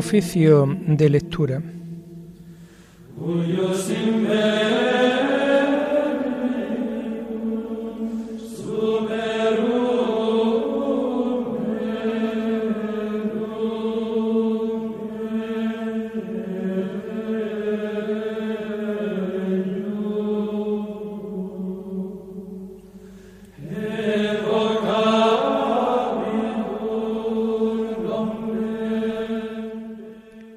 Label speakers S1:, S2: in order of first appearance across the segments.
S1: Oficio de lectura.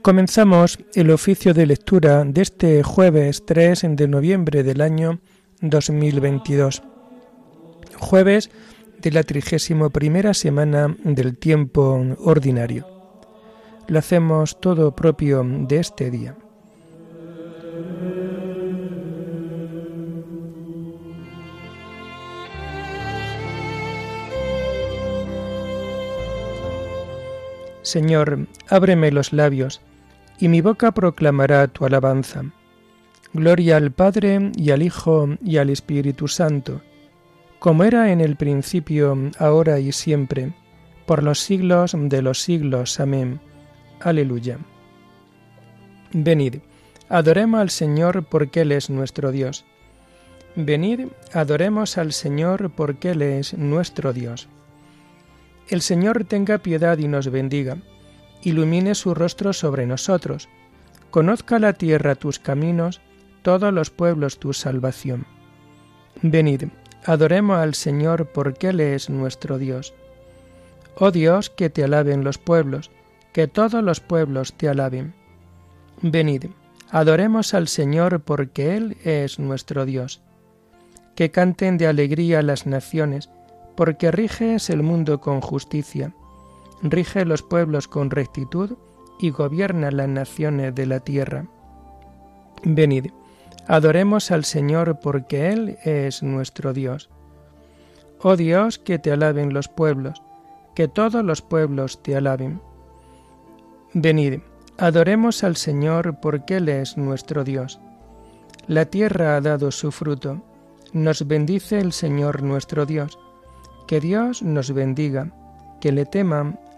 S1: Comenzamos el oficio de lectura de este jueves 3 de noviembre del año 2022, jueves de la trigésimo primera semana del tiempo ordinario. Lo hacemos todo propio de este día. Señor, ábreme los labios y mi boca proclamará tu alabanza. Gloria al Padre y al Hijo y al Espíritu Santo, como era en el principio, ahora y siempre, por los siglos de los siglos. Amén. Aleluya. Venid, adoremos al Señor porque Él es nuestro Dios. Venid, adoremos al Señor porque Él es nuestro Dios. El Señor tenga piedad y nos bendiga ilumine su rostro sobre nosotros. Conozca la tierra tus caminos, todos los pueblos tu salvación. Venid, adoremos al Señor porque Él es nuestro Dios. Oh Dios, que te alaben los pueblos, que todos los pueblos te alaben. Venid, adoremos al Señor porque Él es nuestro Dios. Que canten de alegría las naciones, porque riges el mundo con justicia rige los pueblos con rectitud y gobierna las naciones de la tierra. Venid, adoremos al Señor porque Él es nuestro Dios. Oh Dios, que te alaben los pueblos, que todos los pueblos te alaben. Venid, adoremos al Señor porque Él es nuestro Dios. La tierra ha dado su fruto, nos bendice el Señor nuestro Dios. Que Dios nos bendiga, que le teman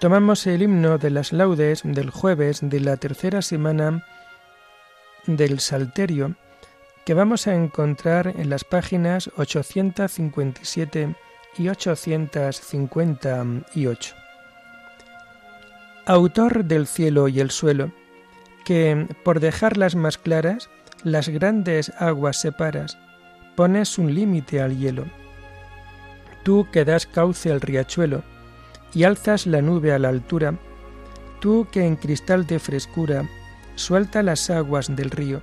S1: Tomamos el himno de las laudes del jueves de la tercera semana del Salterio, que vamos a encontrar en las páginas 857 y 858. Autor del cielo y el suelo, que, por dejarlas más claras, las grandes aguas separas, pones un límite al hielo. Tú que das cauce al riachuelo, y alzas la nube a la altura, tú que en cristal de frescura suelta las aguas del río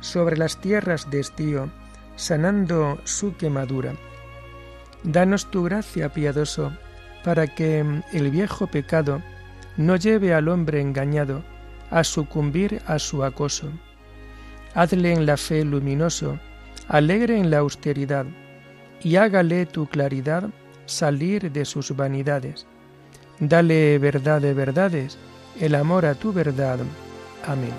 S1: sobre las tierras de estío, sanando su quemadura. Danos tu gracia, piadoso, para que el viejo pecado no lleve al hombre engañado a sucumbir a su acoso. Hazle en la fe luminoso, alegre en la austeridad, y hágale tu claridad salir de sus vanidades Dale verdad de verdades, el amor a tu verdad. Amén.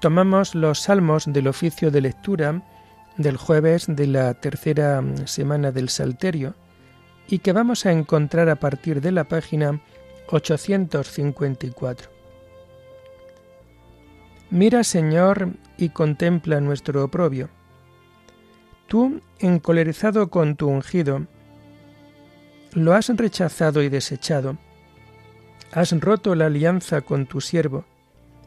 S1: Tomamos los salmos del oficio de lectura del jueves de la tercera semana del Salterio y que vamos a encontrar a partir de la página 854. Mira, Señor, y contempla nuestro oprobio. Tú, encolerizado con tu ungido, lo has rechazado y desechado, has roto la alianza con tu siervo,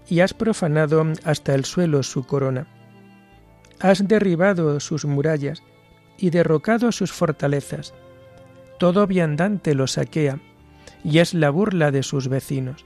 S1: y has profanado hasta el suelo su corona. Has derribado sus murallas y derrocado sus fortalezas. Todo viandante lo saquea, y es la burla de sus vecinos.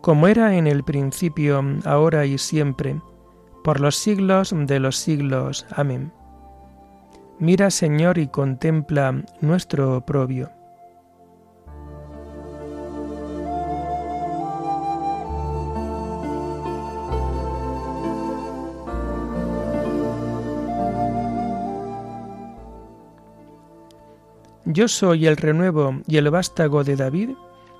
S1: como era en el principio, ahora y siempre, por los siglos de los siglos. Amén. Mira, Señor, y contempla nuestro oprobio. Yo soy el renuevo y el vástago de David,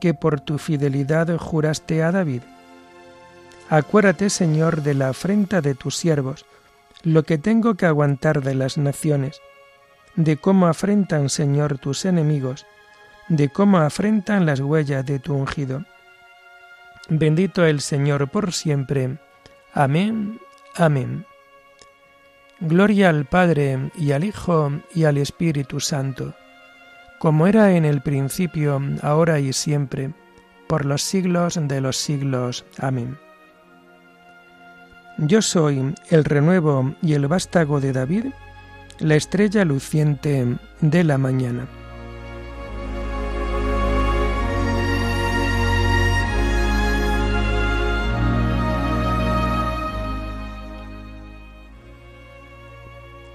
S1: que por tu fidelidad juraste a David? Acuérdate, Señor, de la afrenta de tus siervos, lo que tengo que aguantar de las naciones, de cómo afrentan, Señor, tus enemigos, de cómo afrentan las huellas de tu ungido. Bendito el Señor por siempre. Amén. Amén. Gloria al Padre y al Hijo y al Espíritu Santo, como era en el principio, ahora y siempre, por los siglos de los siglos. Amén. Yo soy el renuevo y el vástago de David, la estrella luciente de la mañana.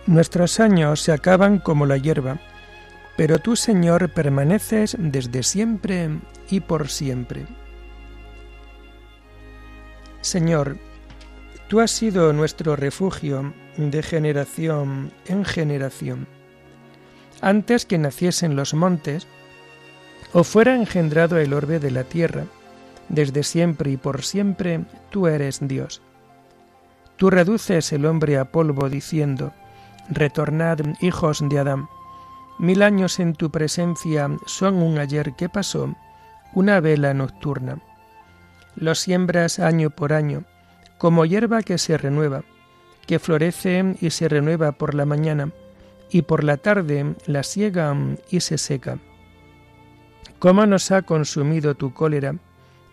S1: Nuestros años se acaban como la hierba, pero tú, Señor, permaneces desde siempre y por siempre. Señor, tú has sido nuestro refugio de generación en generación. Antes que naciesen los montes, o fuera engendrado el orbe de la tierra, desde siempre y por siempre tú eres Dios. Tú reduces el hombre a polvo diciendo, Retornad, hijos de Adán. Mil años en tu presencia son un ayer que pasó, una vela nocturna. Los siembras año por año, como hierba que se renueva, que florece y se renueva por la mañana, y por la tarde la siega y se seca. ¿Cómo nos ha consumido tu cólera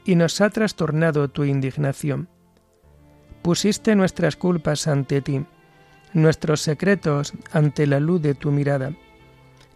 S1: y nos ha trastornado tu indignación? Pusiste nuestras culpas ante ti, nuestros secretos ante la luz de tu mirada.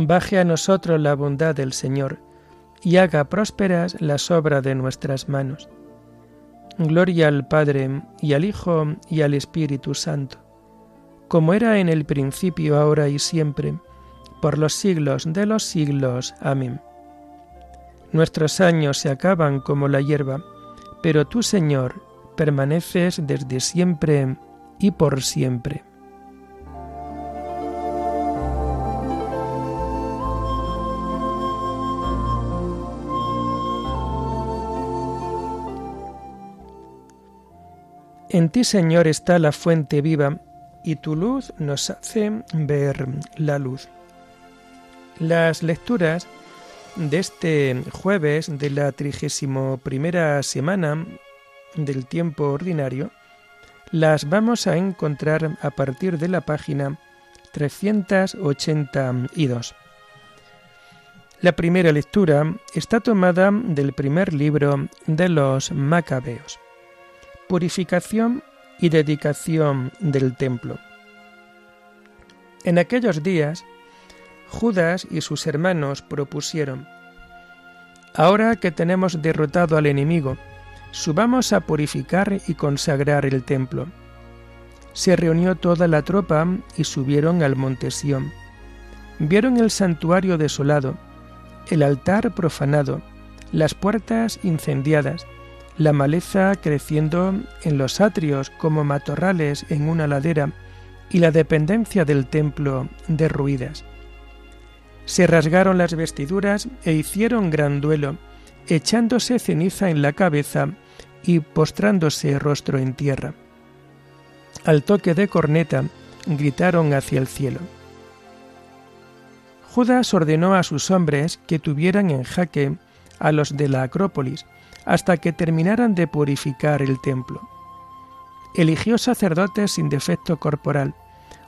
S1: Baje a nosotros la bondad del Señor, y haga prósperas las obras de nuestras manos. Gloria al Padre, y al Hijo, y al Espíritu Santo, como era en el principio, ahora y siempre, por los siglos de los siglos. Amén. Nuestros años se acaban como la hierba, pero tú, Señor, permaneces desde siempre y por siempre. En ti, Señor, está la fuente viva, y tu luz nos hace ver la luz. Las lecturas de este jueves de la trigésimo primera semana del tiempo ordinario las vamos a encontrar a partir de la página 382. La primera lectura está tomada del primer libro de los Macabeos, Purificación y dedicación del templo. En aquellos días, Judas y sus hermanos propusieron, Ahora que tenemos derrotado al enemigo, subamos a purificar y consagrar el templo. Se reunió toda la tropa y subieron al monte Sión. Vieron el santuario desolado, el altar profanado, las puertas incendiadas, la maleza creciendo en los atrios como matorrales en una ladera y la dependencia del templo derruidas. Se rasgaron las vestiduras e hicieron gran duelo, echándose ceniza en la cabeza y postrándose rostro en tierra. Al toque de corneta gritaron hacia el cielo. Judas ordenó a sus hombres que tuvieran en jaque a los de la Acrópolis hasta que terminaran de purificar el templo. Eligió sacerdotes sin defecto corporal,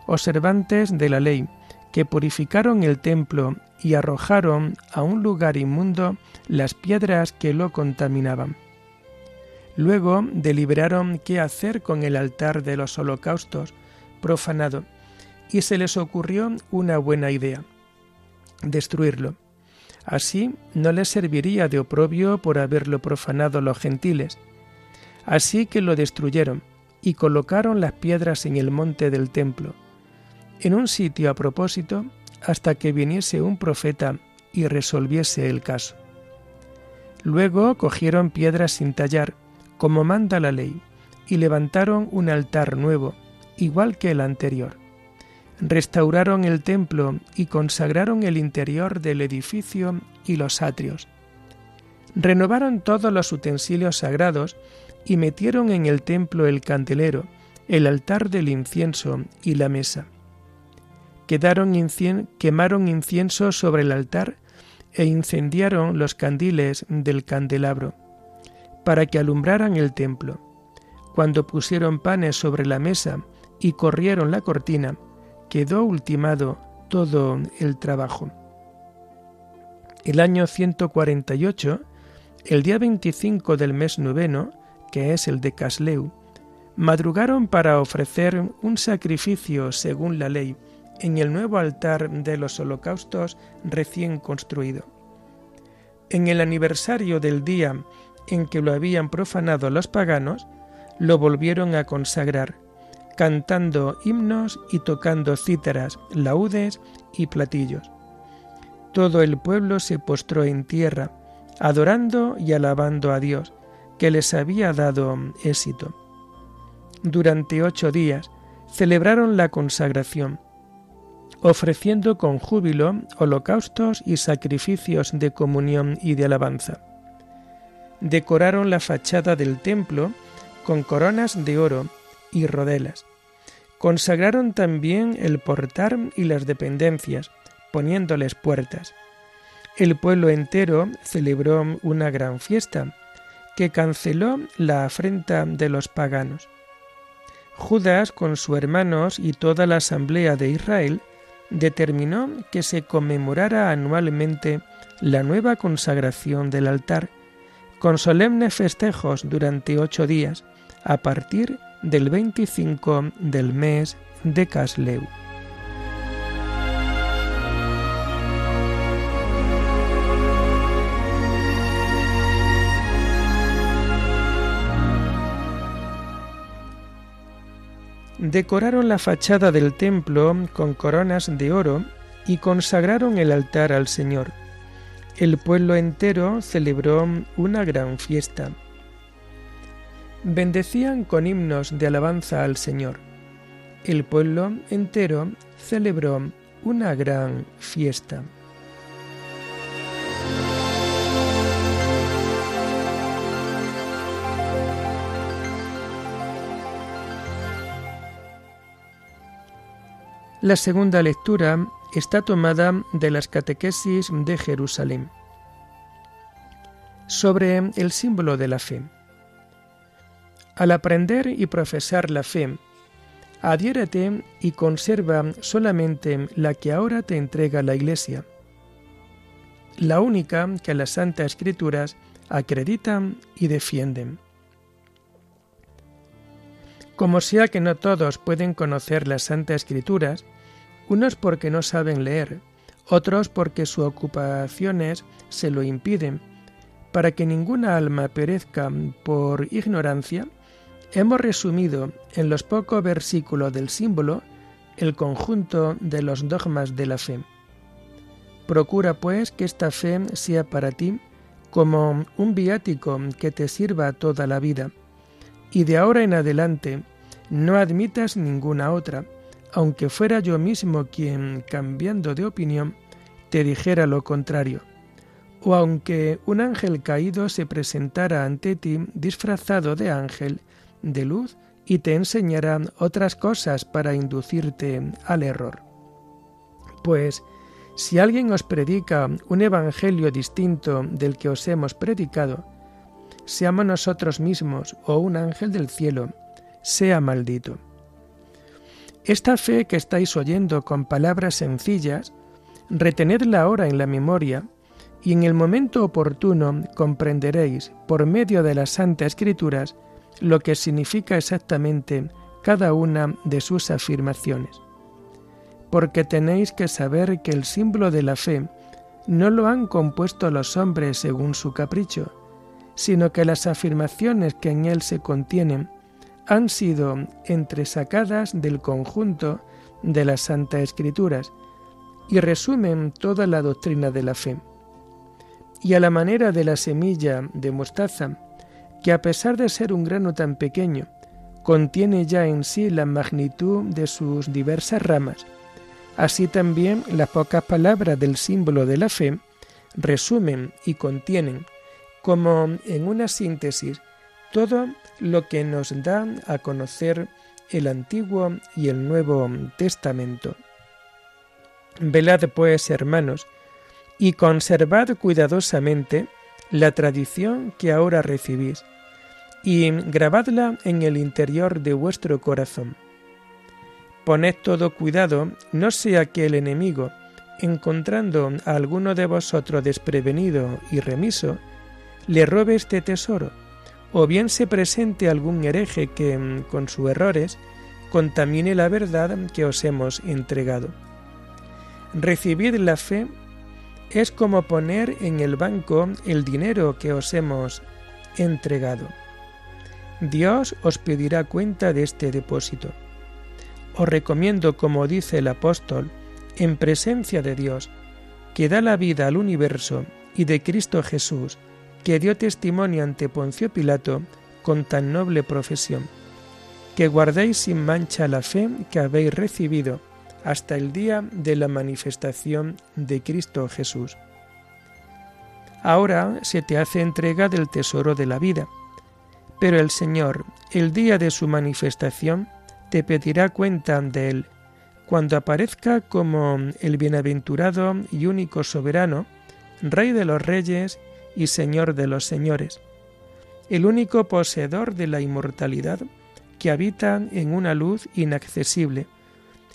S1: observantes de la ley, que purificaron el templo y arrojaron a un lugar inmundo las piedras que lo contaminaban. Luego deliberaron qué hacer con el altar de los holocaustos profanado, y se les ocurrió una buena idea, destruirlo. Así no les serviría de oprobio por haberlo profanado los gentiles. Así que lo destruyeron y colocaron las piedras en el monte del templo, en un sitio a propósito hasta que viniese un profeta y resolviese el caso. Luego cogieron piedras sin tallar, como manda la ley, y levantaron un altar nuevo, igual que el anterior. Restauraron el templo y consagraron el interior del edificio y los atrios. Renovaron todos los utensilios sagrados y metieron en el templo el candelero, el altar del incienso y la mesa quemaron incienso sobre el altar e incendiaron los candiles del candelabro, para que alumbraran el templo. Cuando pusieron panes sobre la mesa y corrieron la cortina, quedó ultimado todo el trabajo. El año 148, el día 25 del mes noveno, que es el de Casleu, madrugaron para ofrecer un sacrificio según la ley, en el nuevo altar de los holocaustos recién construido. En el aniversario del día en que lo habían profanado los paganos, lo volvieron a consagrar, cantando himnos y tocando cítaras, laúdes y platillos. Todo el pueblo se postró en tierra, adorando y alabando a Dios, que les había dado éxito. Durante ocho días celebraron la consagración, ofreciendo con júbilo holocaustos y sacrificios de comunión y de alabanza. Decoraron la fachada del templo con coronas de oro y rodelas. Consagraron también el portar y las dependencias, poniéndoles puertas. El pueblo entero celebró una gran fiesta, que canceló la afrenta de los paganos. Judas con sus hermanos y toda la asamblea de Israel determinó que se conmemorara anualmente la nueva consagración del altar, con solemnes festejos durante ocho días, a partir del 25 del mes de Casleu. decoraron la fachada del templo con coronas de oro y consagraron el altar al Señor. El pueblo entero celebró una gran fiesta bendecían con himnos de alabanza al Señor. El pueblo entero celebró una gran fiesta. La segunda lectura está tomada de las catequesis de Jerusalén sobre el símbolo de la fe. Al aprender y profesar la fe, adhiérate y conserva solamente la que ahora te entrega la Iglesia, la única que las Santas Escrituras acreditan y defienden. Como sea que no todos pueden conocer las Santas Escrituras, unos porque no saben leer, otros porque sus ocupaciones se lo impiden, para que ninguna alma perezca por ignorancia, hemos resumido en los pocos versículos del símbolo el conjunto de los dogmas de la fe. Procura pues que esta fe sea para ti como un viático que te sirva toda la vida, y de ahora en adelante no admitas ninguna otra, aunque fuera yo mismo quien, cambiando de opinión, te dijera lo contrario, o aunque un ángel caído se presentara ante ti disfrazado de ángel de luz y te enseñara otras cosas para inducirte al error. Pues, si alguien os predica un evangelio distinto del que os hemos predicado, seamos nosotros mismos o un ángel del cielo, sea maldito. Esta fe que estáis oyendo con palabras sencillas, retenedla ahora en la memoria, y en el momento oportuno comprenderéis, por medio de las Santas Escrituras, lo que significa exactamente cada una de sus afirmaciones. Porque tenéis que saber que el símbolo de la fe no lo han compuesto los hombres según su capricho, sino que las afirmaciones que en él se contienen han sido entresacadas del conjunto de las Santas Escrituras y resumen toda la doctrina de la fe. Y a la manera de la semilla de mostaza, que a pesar de ser un grano tan pequeño, contiene ya en sí la magnitud de sus diversas ramas, así también las pocas palabras del símbolo de la fe resumen y contienen, como en una síntesis, todo lo que nos da a conocer el Antiguo y el Nuevo Testamento. Velad pues, hermanos, y conservad cuidadosamente la tradición que ahora recibís, y grabadla en el interior de vuestro corazón. Poned todo cuidado, no sea que el enemigo, encontrando a alguno de vosotros desprevenido y remiso, le robe este tesoro, o bien se presente algún hereje que, mm, con sus errores, contamine la verdad que os hemos entregado. Recibid la fe es como poner en el banco el dinero que os hemos entregado. Dios os pedirá cuenta de este depósito. Os recomiendo, como dice el apóstol, en presencia de Dios, que da la vida al universo y de Cristo Jesús, que dio testimonio ante Poncio Pilato con tan noble profesión, que guardéis sin mancha la fe que habéis recibido hasta el día de la manifestación de Cristo Jesús. Ahora se te hace entrega del tesoro de la vida, pero el Señor, el día de su manifestación, te pedirá cuenta de él, cuando aparezca como el bienaventurado y único soberano, Rey de los reyes y Señor de los señores, el único poseedor de la inmortalidad que habita en una luz inaccesible,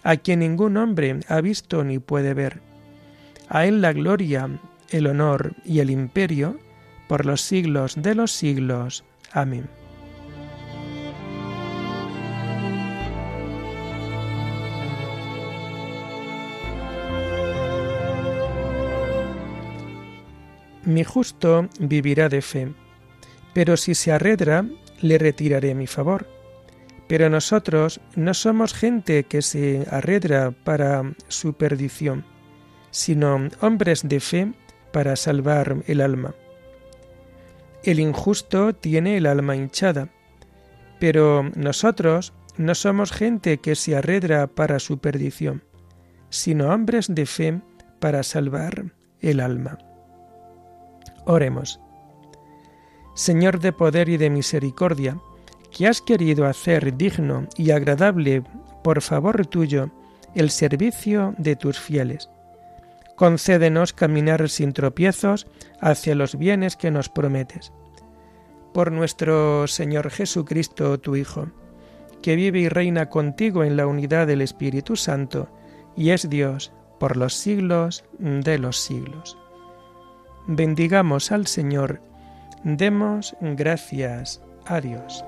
S1: a quien ningún hombre ha visto ni puede ver. A él la gloria, el honor y el imperio por los siglos de los siglos. Amén. Mi justo vivirá de fe, pero si se arredra, le retiraré mi favor. Pero nosotros no somos gente que se arredra para su perdición, sino hombres de fe para salvar el alma. El injusto tiene el alma hinchada, pero nosotros no somos gente que se arredra para su perdición, sino hombres de fe para salvar el alma. Oremos. Señor de poder y de misericordia, que has querido hacer digno y agradable por favor tuyo el servicio de tus fieles. Concédenos caminar sin tropiezos hacia los bienes que nos prometes. Por nuestro Señor Jesucristo, tu Hijo, que vive y reina contigo en la unidad del Espíritu Santo, y es Dios por los siglos de los siglos. Bendigamos al Señor, demos gracias a Dios.